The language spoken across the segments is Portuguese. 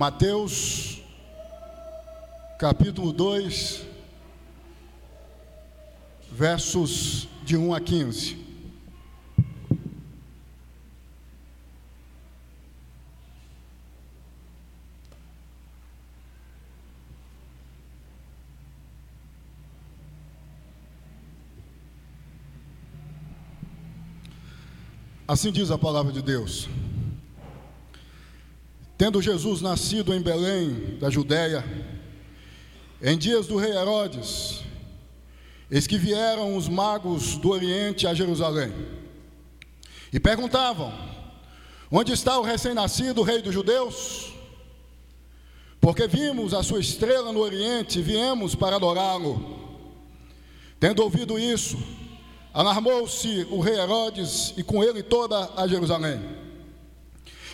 Mateus, capítulo 2, versos de 1 a 15. Assim diz a palavra de Deus. Tendo Jesus nascido em Belém, da Judéia, em dias do rei Herodes, eis que vieram os magos do Oriente a Jerusalém e perguntavam: Onde está o recém-nascido rei dos judeus? Porque vimos a sua estrela no Oriente e viemos para adorá-lo. Tendo ouvido isso, alarmou-se o rei Herodes e com ele toda a Jerusalém.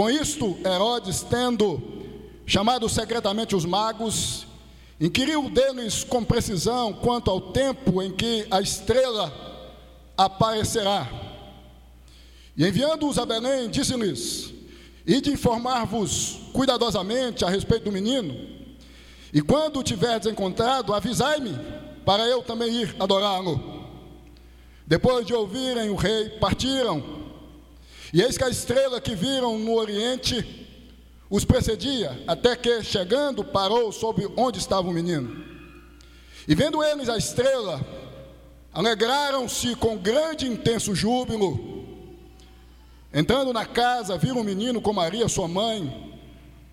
Com isto, Herodes, tendo chamado secretamente os magos, inquiriu deles com precisão quanto ao tempo em que a estrela aparecerá. E enviando-os a Belém, disse-lhes: Ide informar-vos cuidadosamente a respeito do menino, e quando o tiverdes encontrado, avisai-me, para eu também ir adorá-lo. Depois de ouvirem o rei, partiram e eis que a estrela que viram no oriente os precedia, até que, chegando, parou sobre onde estava o menino. E vendo eles a estrela, alegraram-se com grande e intenso júbilo. Entrando na casa, viram o menino com Maria, sua mãe,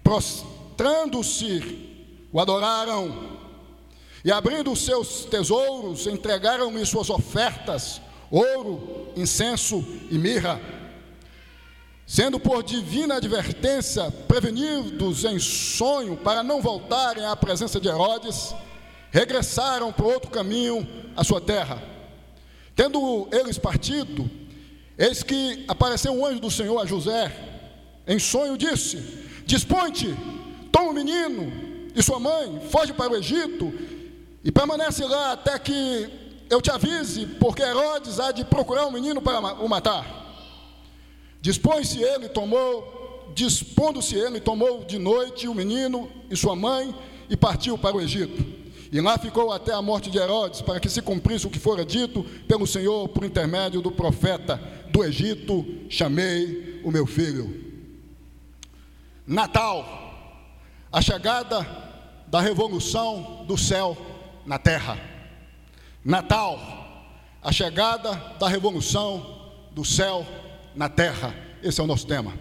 prostrando-se, o adoraram. E abrindo os seus tesouros, entregaram-lhe suas ofertas: ouro, incenso e mirra. Sendo por divina advertência prevenidos em sonho para não voltarem à presença de Herodes, regressaram por outro caminho à sua terra. Tendo eles partido, eis que apareceu um anjo do Senhor a José, em sonho disse: Dispõe-te, toma o menino e sua mãe, foge para o Egito e permanece lá até que eu te avise, porque Herodes há de procurar o menino para o matar. Dispõe-se ele, tomou, dispondo-se ele, tomou de noite o menino e sua mãe e partiu para o Egito. E lá ficou até a morte de Herodes, para que se cumprisse o que fora dito pelo Senhor por intermédio do profeta do Egito, chamei o meu filho. Natal, a chegada da revolução do céu na terra. Natal, a chegada da revolução do céu na terra. Esse é o nosso tema.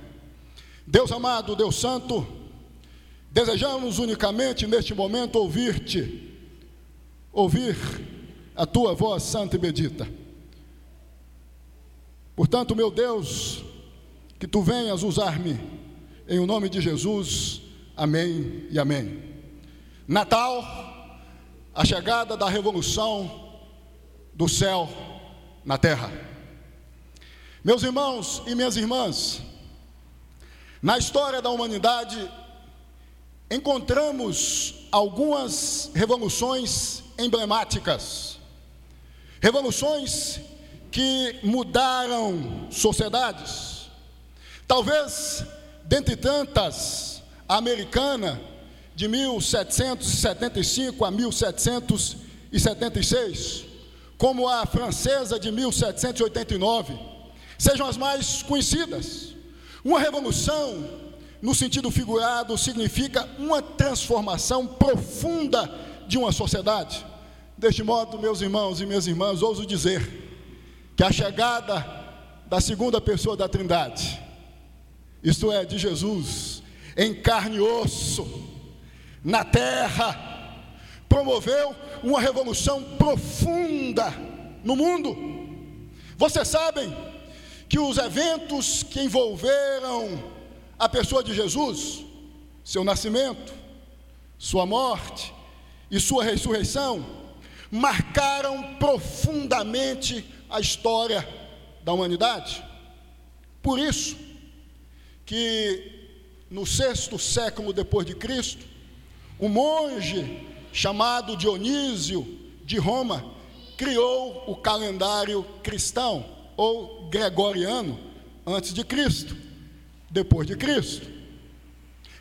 Deus amado, Deus santo, desejamos unicamente neste momento ouvir-te, ouvir a tua voz santa e bendita. Portanto, meu Deus, que tu venhas usar-me, em o nome de Jesus, amém e amém. Natal, a chegada da revolução do céu na terra. Meus irmãos e minhas irmãs, na história da humanidade, encontramos algumas revoluções emblemáticas, revoluções que mudaram sociedades. Talvez, dentre tantas, a americana, de 1775 a 1776, como a francesa de 1789 sejam as mais conhecidas. Uma revolução, no sentido figurado, significa uma transformação profunda de uma sociedade. Deste modo, meus irmãos e minhas irmãs, ouso dizer que a chegada da segunda pessoa da Trindade, isto é, de Jesus, em carne e osso, na terra, promoveu uma revolução profunda no mundo. Vocês sabem que os eventos que envolveram a pessoa de Jesus seu nascimento, sua morte e sua ressurreição marcaram profundamente a história da humanidade. Por isso que no sexto século depois de Cristo, um monge chamado Dionísio de Roma criou o calendário cristão ou gregoriano antes de Cristo, depois de Cristo.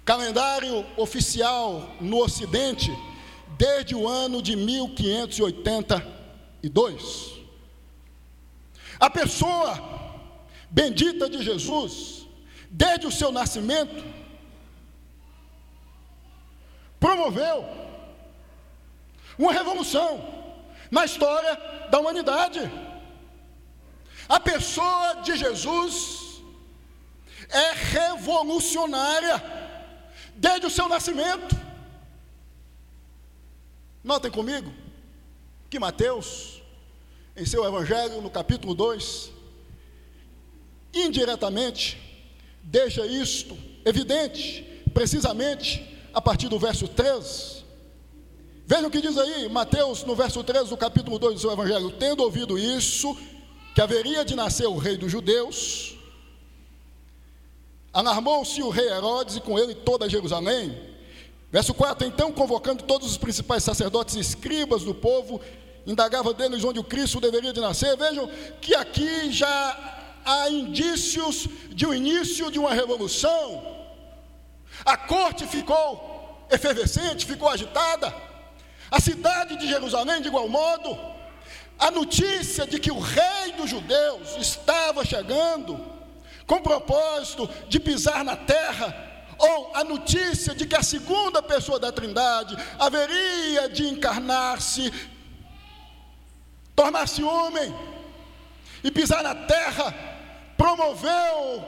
Calendário oficial no Ocidente desde o ano de 1582. A pessoa bendita de Jesus, desde o seu nascimento, promoveu uma revolução na história da humanidade. A pessoa de Jesus é revolucionária desde o seu nascimento. Notem comigo que Mateus, em seu Evangelho, no capítulo 2, indiretamente, deixa isto evidente, precisamente a partir do verso 3. Veja o que diz aí, Mateus, no verso 13 do capítulo 2 do seu Evangelho: Tendo ouvido isso, que haveria de nascer o rei dos judeus, alarmou-se o rei Herodes e com ele toda Jerusalém. Verso 4: Então, convocando todos os principais sacerdotes e escribas do povo, indagava deles onde o Cristo deveria de nascer. Vejam que aqui já há indícios de um início de uma revolução. A corte ficou efervescente, ficou agitada. A cidade de Jerusalém, de igual modo, a notícia de que o rei dos judeus estava chegando, com propósito de pisar na terra, ou a notícia de que a segunda pessoa da Trindade haveria de encarnar-se, tornar-se homem e pisar na terra, promoveu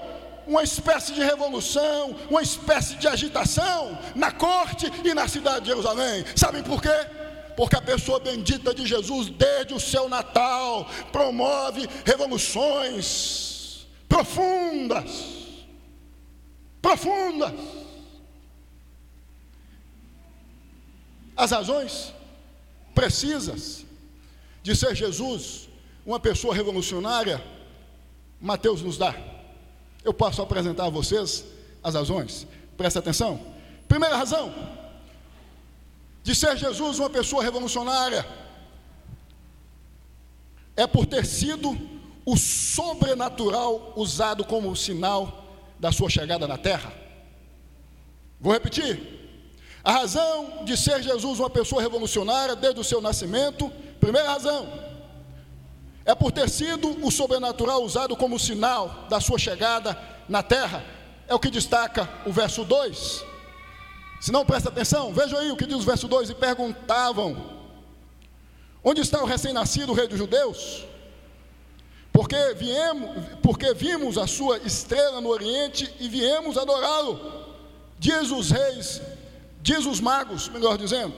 uma espécie de revolução, uma espécie de agitação na corte e na cidade de Jerusalém. Sabem por quê? Porque a pessoa bendita de Jesus, desde o seu Natal, promove revoluções profundas. Profundas. As razões precisas de ser Jesus uma pessoa revolucionária, Mateus nos dá. Eu posso apresentar a vocês as razões. Presta atenção. Primeira razão de ser Jesus uma pessoa revolucionária é por ter sido o sobrenatural usado como sinal da sua chegada na terra. Vou repetir. A razão de ser Jesus uma pessoa revolucionária desde o seu nascimento, primeira razão, é por ter sido o sobrenatural usado como sinal da sua chegada na terra. É o que destaca o verso 2. Se não presta atenção, veja aí o que diz o verso 2: e perguntavam: Onde está o recém-nascido rei dos judeus? Porque viemos, porque vimos a sua estrela no oriente e viemos adorá-lo. Diz os reis, diz os magos, melhor dizendo.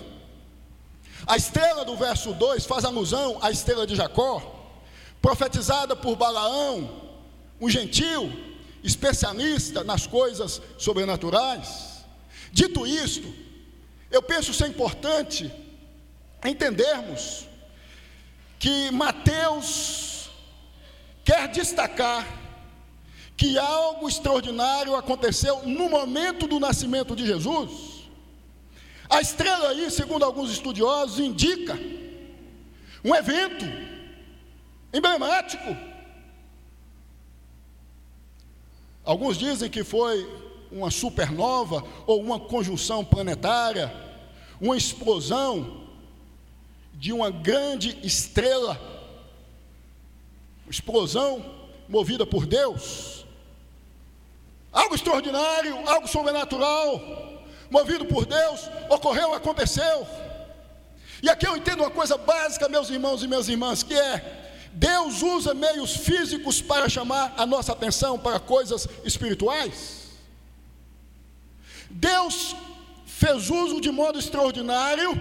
A estrela do verso 2 faz alusão à estrela de Jacó, profetizada por Balaão, um gentil, especialista nas coisas sobrenaturais. Dito isto, eu penso ser importante entendermos que Mateus quer destacar que algo extraordinário aconteceu no momento do nascimento de Jesus. A estrela aí, segundo alguns estudiosos, indica um evento emblemático. Alguns dizem que foi uma supernova ou uma conjunção planetária, uma explosão de uma grande estrela, explosão movida por Deus, algo extraordinário, algo sobrenatural, movido por Deus, ocorreu, aconteceu. E aqui eu entendo uma coisa básica, meus irmãos e minhas irmãs, que é Deus usa meios físicos para chamar a nossa atenção para coisas espirituais. Deus fez uso de modo extraordinário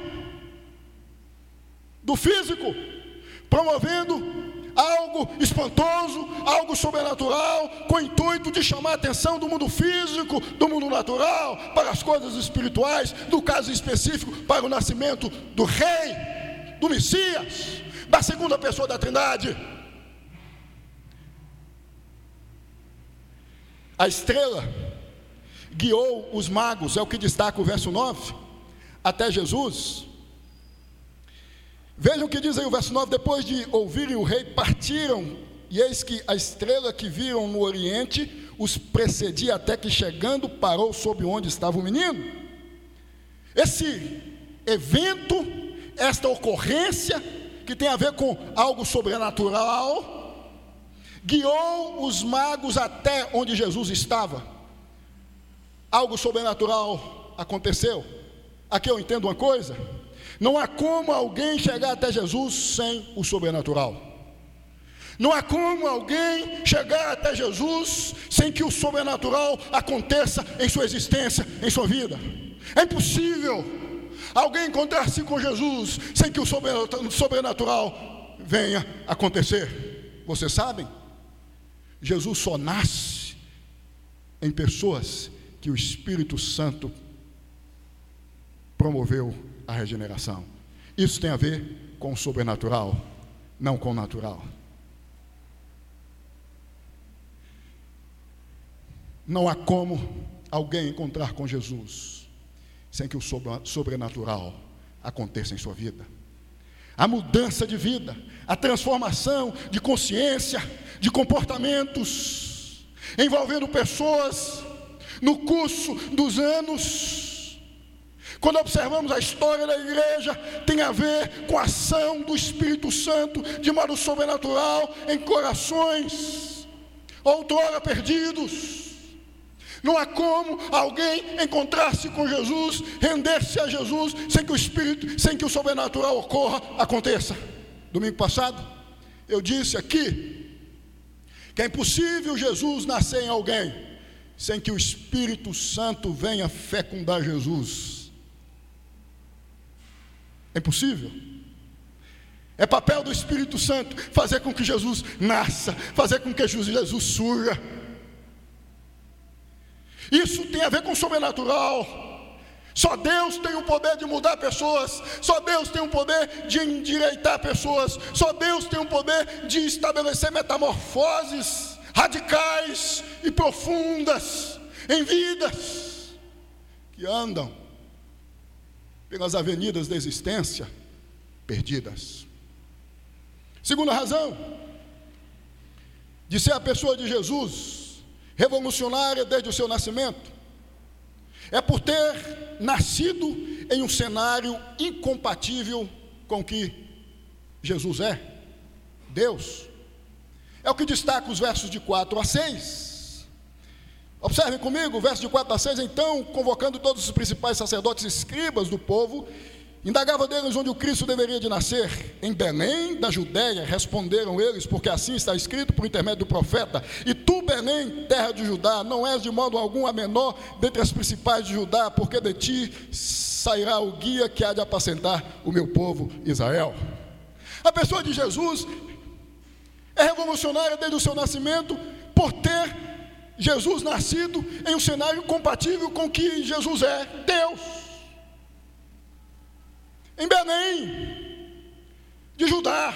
do físico, promovendo algo espantoso, algo sobrenatural, com o intuito de chamar a atenção do mundo físico, do mundo natural, para as coisas espirituais, do caso específico, para o nascimento do Rei, do Messias, da segunda pessoa da Trindade. A estrela guiou os magos, é o que destaca o verso 9, até Jesus. Vejam o que diz aí o verso 9: depois de ouvirem o rei, partiram, e eis que a estrela que viram no oriente os precedia até que chegando parou sobre onde estava o menino. Esse evento, esta ocorrência, que tem a ver com algo sobrenatural, guiou os magos até onde Jesus estava. Algo sobrenatural aconteceu. Aqui eu entendo uma coisa: não há como alguém chegar até Jesus sem o sobrenatural. Não há como alguém chegar até Jesus sem que o sobrenatural aconteça em sua existência, em sua vida. É impossível alguém encontrar-se com Jesus sem que o sobrenatural venha acontecer. Vocês sabem? Jesus só nasce em pessoas que o Espírito Santo promoveu a regeneração. Isso tem a ver com o sobrenatural, não com o natural. Não há como alguém encontrar com Jesus sem que o sobrenatural aconteça em sua vida a mudança de vida, a transformação de consciência, de comportamentos, envolvendo pessoas no curso dos anos. Quando observamos a história da igreja, tem a ver com a ação do Espírito Santo de modo sobrenatural em corações outrora perdidos. Não há como alguém encontrar-se com Jesus, render-se a Jesus, sem que o Espírito, sem que o sobrenatural ocorra, aconteça. Domingo passado, eu disse aqui que é impossível Jesus nascer em alguém sem que o Espírito Santo venha fecundar Jesus. É impossível. É papel do Espírito Santo fazer com que Jesus nasça, fazer com que Jesus surja. Isso tem a ver com o sobrenatural. Só Deus tem o poder de mudar pessoas, só Deus tem o poder de endireitar pessoas, só Deus tem o poder de estabelecer metamorfoses radicais e profundas em vidas que andam pelas avenidas da existência perdidas. Segunda razão de ser a pessoa de Jesus revolucionária desde o seu nascimento, é por ter nascido em um cenário incompatível com o que Jesus é, Deus. É o que destaca os versos de 4 a 6. Observem comigo, verso de 4 a 6. Então, convocando todos os principais sacerdotes e escribas do povo, Indagava deles onde o Cristo deveria de nascer. Em Belém, da Judéia, responderam eles, porque assim está escrito por intermédio do profeta: E tu, Belém, terra de Judá, não és de modo algum a menor dentre as principais de Judá, porque de ti sairá o guia que há de apacentar o meu povo Israel. A pessoa de Jesus é revolucionária desde o seu nascimento, por ter Jesus nascido em um cenário compatível com o que Jesus é, Deus. Em Belém, de Judá,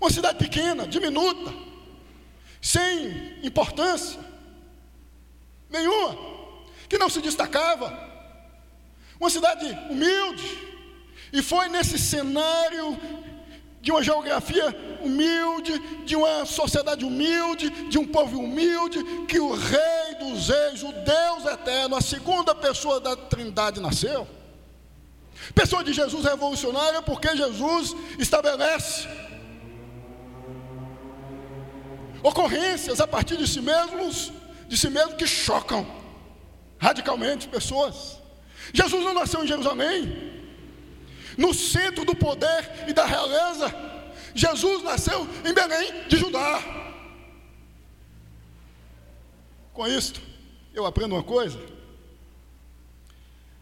uma cidade pequena, diminuta, sem importância nenhuma, que não se destacava, uma cidade humilde, e foi nesse cenário de uma geografia humilde, de uma sociedade humilde, de um povo humilde, que o Rei dos Reis, o Deus eterno, a segunda pessoa da Trindade nasceu. Pessoa de Jesus revolucionária porque Jesus estabelece ocorrências a partir de si mesmos, de si mesmo que chocam radicalmente pessoas. Jesus não nasceu em Jerusalém, no centro do poder e da realeza. Jesus nasceu em Belém de Judá. Com isto, eu aprendo uma coisa: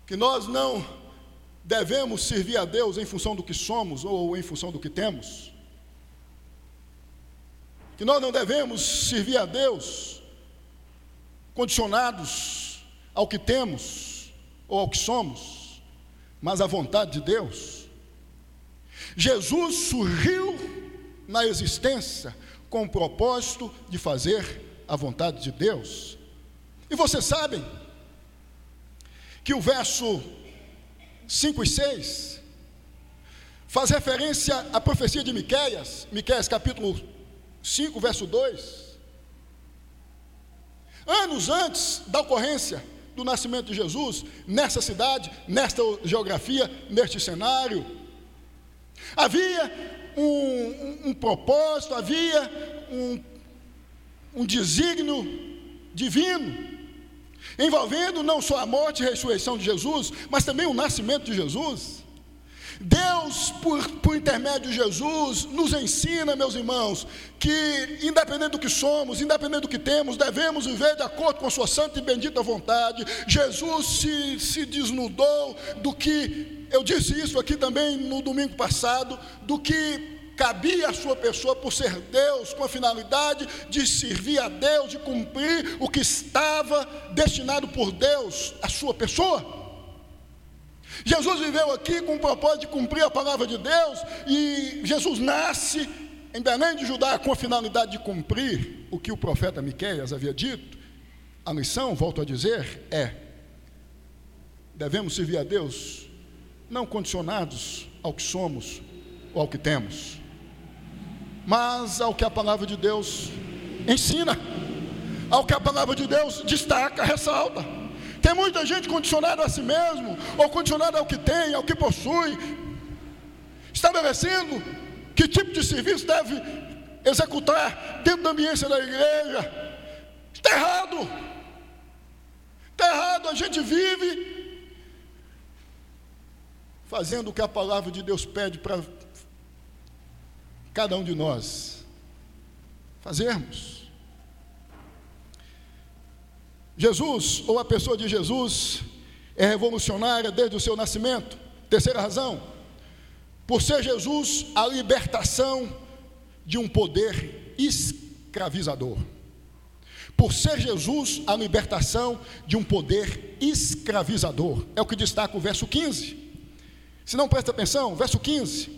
que nós não devemos servir a Deus em função do que somos ou em função do que temos. que nós não devemos servir a Deus condicionados ao que temos ou ao que somos, mas à vontade de Deus. Jesus surgiu na existência com o propósito de fazer a vontade de Deus. E vocês sabem que o verso 5 e 6 faz referência à profecia de Miqueias, Miqueias capítulo 5, verso 2. Anos antes da ocorrência do nascimento de Jesus, nessa cidade, nesta geografia, neste cenário, havia um, um, um propósito, havia um, um desígnio divino, envolvendo não só a morte e ressurreição de Jesus, mas também o nascimento de Jesus. Deus, por, por intermédio de Jesus, nos ensina, meus irmãos, que independente do que somos, independente do que temos, devemos viver de acordo com a Sua santa e bendita vontade. Jesus se, se desnudou do que, eu disse isso aqui também no domingo passado, do que cabia à sua pessoa por ser Deus, com a finalidade de servir a Deus, de cumprir o que estava destinado por Deus à sua pessoa. Jesus viveu aqui com o propósito de cumprir a palavra de Deus, e Jesus nasce em Belém de Judá com a finalidade de cumprir o que o profeta Miqueias havia dito. A missão, volto a dizer, é: devemos servir a Deus não condicionados ao que somos ou ao que temos, mas ao que a palavra de Deus ensina, ao que a palavra de Deus destaca, ressalta. Tem muita gente condicionada a si mesmo, ou condicionada ao que tem, ao que possui, estabelecendo que tipo de serviço deve executar dentro da ambiência da igreja. Está errado. Está errado, a gente vive fazendo o que a palavra de Deus pede para cada um de nós fazermos. Jesus, ou a pessoa de Jesus, é revolucionária desde o seu nascimento. Terceira razão, por ser Jesus a libertação de um poder escravizador. Por ser Jesus a libertação de um poder escravizador. É o que destaca o verso 15. Se não presta atenção, verso 15.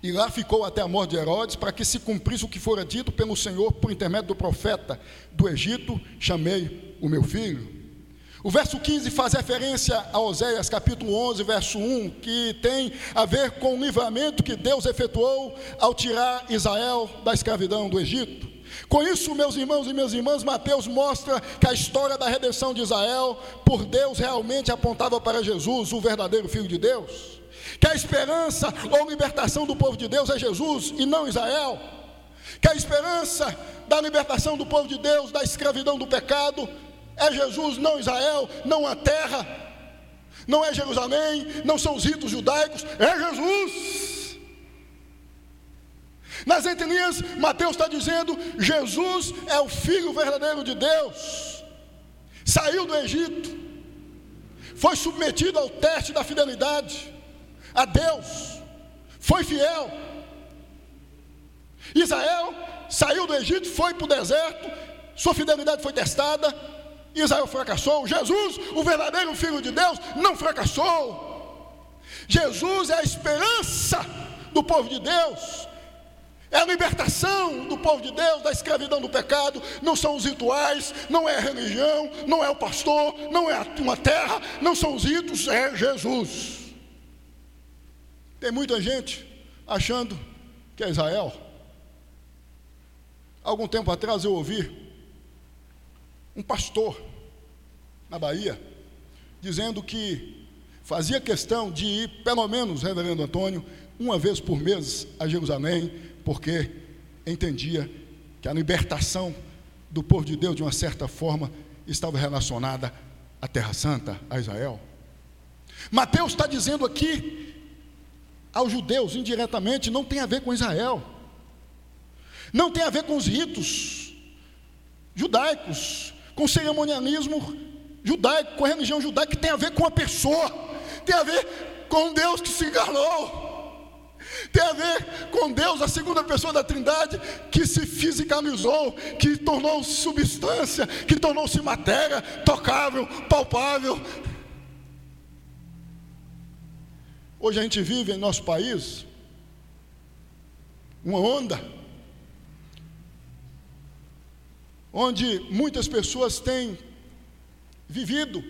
E lá ficou até a morte de Herodes, para que se cumprisse o que fora dito pelo Senhor por intermédio do profeta do Egito: chamei o meu filho. O verso 15 faz referência a Oséias capítulo 11, verso 1, que tem a ver com o livramento que Deus efetuou ao tirar Israel da escravidão do Egito. Com isso, meus irmãos e minhas irmãs, Mateus mostra que a história da redenção de Israel por Deus realmente apontava para Jesus, o verdadeiro Filho de Deus que a esperança ou libertação do povo de Deus é Jesus e não Israel, que a esperança da libertação do povo de Deus da escravidão do pecado é Jesus, não Israel, não a terra, não é Jerusalém, não são os ritos judaicos, é Jesus. Nas entrelinhas, Mateus está dizendo: Jesus é o Filho verdadeiro de Deus, saiu do Egito, foi submetido ao teste da fidelidade, a Deus, foi fiel. Israel saiu do Egito, foi para o deserto, sua fidelidade foi testada, Israel fracassou. Jesus, o verdadeiro Filho de Deus, não fracassou. Jesus é a esperança do povo de Deus, é a libertação do povo de Deus da escravidão do pecado. Não são os rituais, não é a religião, não é o pastor, não é uma terra, não são os ritos, é Jesus. Tem muita gente achando que é Israel. Algum tempo atrás eu ouvi um pastor na Bahia dizendo que fazia questão de ir, pelo menos, reverendo Antônio, uma vez por mês a Jerusalém, porque entendia que a libertação do povo de Deus, de uma certa forma, estava relacionada à Terra Santa, a Israel. Mateus está dizendo aqui aos judeus indiretamente não tem a ver com Israel, não tem a ver com os ritos judaicos, com o cerimonialismo judaico, com a religião judaica, que tem a ver com a pessoa, tem a ver com Deus que se enganou, Tem a ver com Deus, a segunda pessoa da Trindade, que se fisicalizou, que tornou-se substância, que tornou-se matéria, tocável, palpável. Hoje a gente vive em nosso país uma onda onde muitas pessoas têm vivido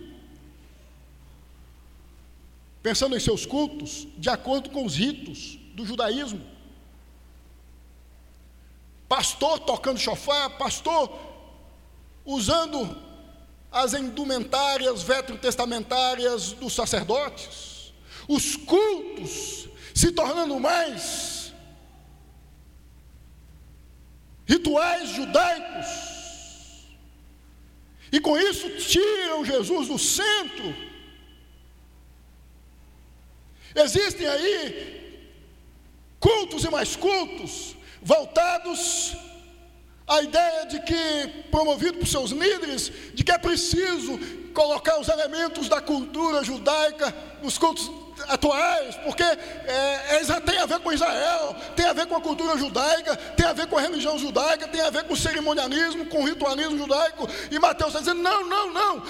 pensando em seus cultos de acordo com os ritos do judaísmo. Pastor tocando chofar, pastor usando as indumentárias veterotestamentárias dos sacerdotes, os cultos se tornando mais rituais judaicos. E com isso tiram Jesus do centro. Existem aí cultos e mais cultos, voltados à ideia de que, promovido por seus líderes, de que é preciso colocar os elementos da cultura judaica nos cultos atuais, porque é, é, tem a ver com Israel, tem a ver com a cultura judaica, tem a ver com a religião judaica, tem a ver com o cerimonialismo, com o ritualismo judaico. E Mateus está dizendo: não, não, não,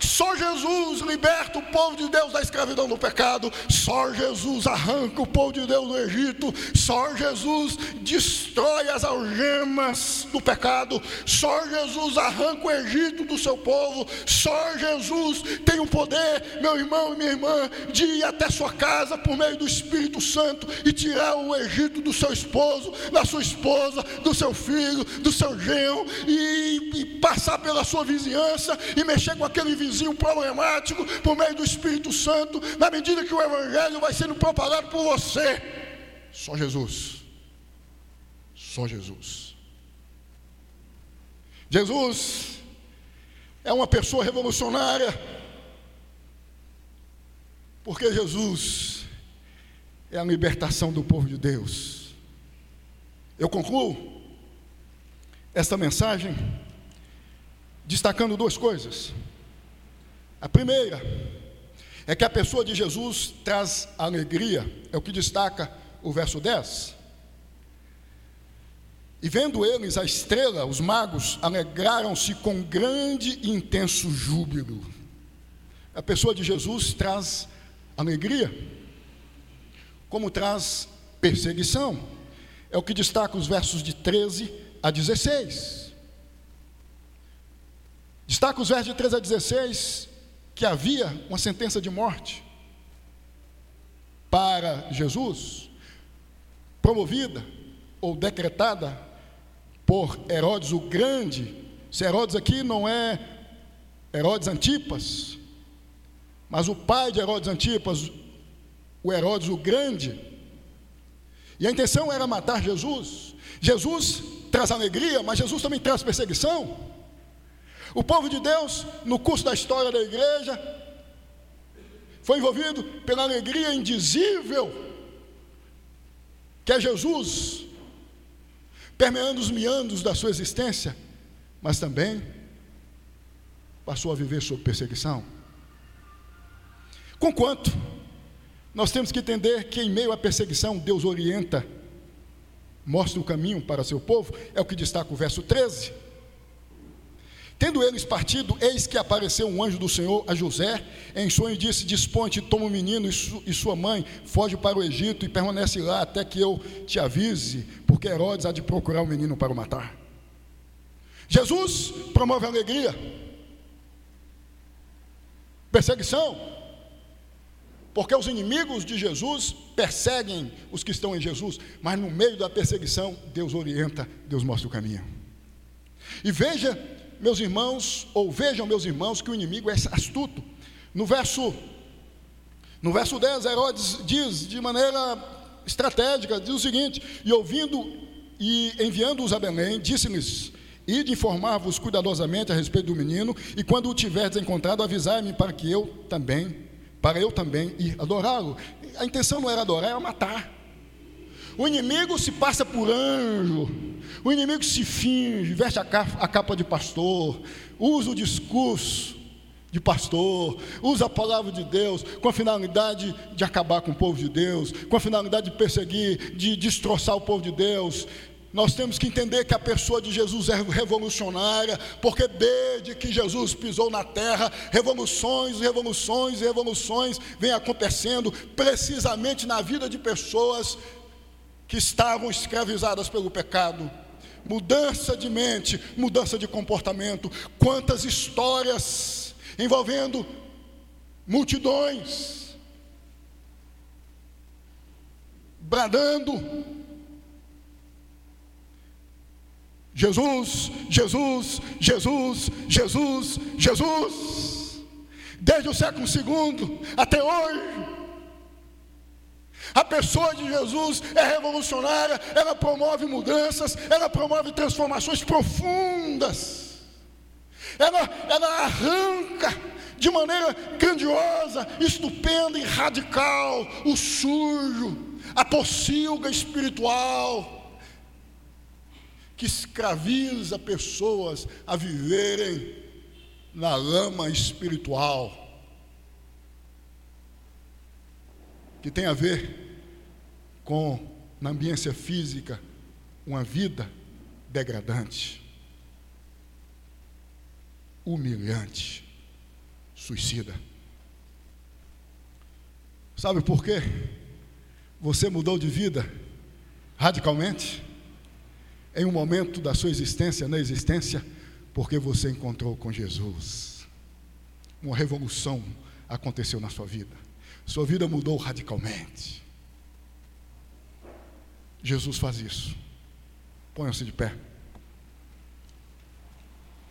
só Jesus liberta o povo de Deus da escravidão do pecado, só Jesus arranca o povo de Deus do Egito, só Jesus destrói as algemas do pecado, só Jesus arranca o Egito do seu povo, só Jesus tem o poder, meu irmão e minha irmã, de ir até sua casa por meio do Espírito Santo e tirar o Egito do seu esposo, da sua esposa, do seu filho, do seu genro e, e passar pela sua vizinhança e mexer com aquele vizinho problemático por meio do Espírito Santo, na medida que o Evangelho vai sendo propagado por você. Só Jesus. Só Jesus. Jesus é uma pessoa revolucionária porque Jesus é a libertação do povo de Deus. Eu concluo esta mensagem destacando duas coisas. A primeira é que a pessoa de Jesus traz alegria, é o que destaca o verso 10. E vendo eles a estrela, os magos alegraram-se com grande e intenso júbilo. A pessoa de Jesus traz alegria, como traz perseguição. É o que destaca os versos de 13 a 16. Destaca os versos de 13 a 16 que havia uma sentença de morte para Jesus, promovida ou decretada por Herodes o Grande. Se Herodes aqui não é Herodes Antipas, mas o pai de Herodes Antipas, o Herodes o Grande, e a intenção era matar Jesus. Jesus traz alegria, mas Jesus também traz perseguição. O povo de Deus, no curso da história da igreja, foi envolvido pela alegria indizível que é Jesus, permeando os meandros da sua existência, mas também passou a viver sob perseguição. Conquanto, nós temos que entender que em meio à perseguição, Deus orienta, mostra o caminho para seu povo, é o que destaca o verso 13. Tendo eles partido, eis que apareceu um anjo do Senhor a José, em sonho disse: Disponte, toma o menino e, su sua mãe, foge para o Egito e permanece lá até que eu te avise, porque Herodes há de procurar o menino para o matar. Jesus promove alegria, perseguição, porque os inimigos de Jesus perseguem os que estão em Jesus, mas no meio da perseguição, Deus orienta, Deus mostra o caminho. E veja, meus irmãos, ou vejam, meus irmãos, que o inimigo é astuto. No verso, no verso 10, Herodes diz de maneira estratégica, diz o seguinte: E ouvindo e enviando-os a Belém, disse-lhes: Ide informar-vos cuidadosamente a respeito do menino, e quando o tiverdes encontrado, avisai-me para que eu também para eu também ir adorá-lo. A intenção não era adorar, era matar. O inimigo se passa por anjo, o inimigo se finge, veste a capa, a capa de pastor, usa o discurso de pastor, usa a palavra de Deus com a finalidade de acabar com o povo de Deus, com a finalidade de perseguir, de destroçar o povo de Deus. Nós temos que entender que a pessoa de Jesus é revolucionária, porque desde que Jesus pisou na terra, revoluções, revoluções, revoluções vêm acontecendo precisamente na vida de pessoas que estavam escravizadas pelo pecado. Mudança de mente, mudança de comportamento. Quantas histórias envolvendo multidões, bradando: Jesus, Jesus, Jesus, Jesus, Jesus, desde o século segundo até hoje. A pessoa de Jesus é revolucionária, ela promove mudanças, ela promove transformações profundas, ela, ela arranca de maneira grandiosa, estupenda e radical o sujo, a pocilga espiritual que escraviza pessoas a viverem na lama espiritual, que tem a ver com, na ambiência física, uma vida degradante, humilhante, suicida. Sabe por quê? Você mudou de vida radicalmente? Em um momento da sua existência, na existência, porque você encontrou com Jesus. Uma revolução aconteceu na sua vida. Sua vida mudou radicalmente. Jesus faz isso. Ponham-se de pé.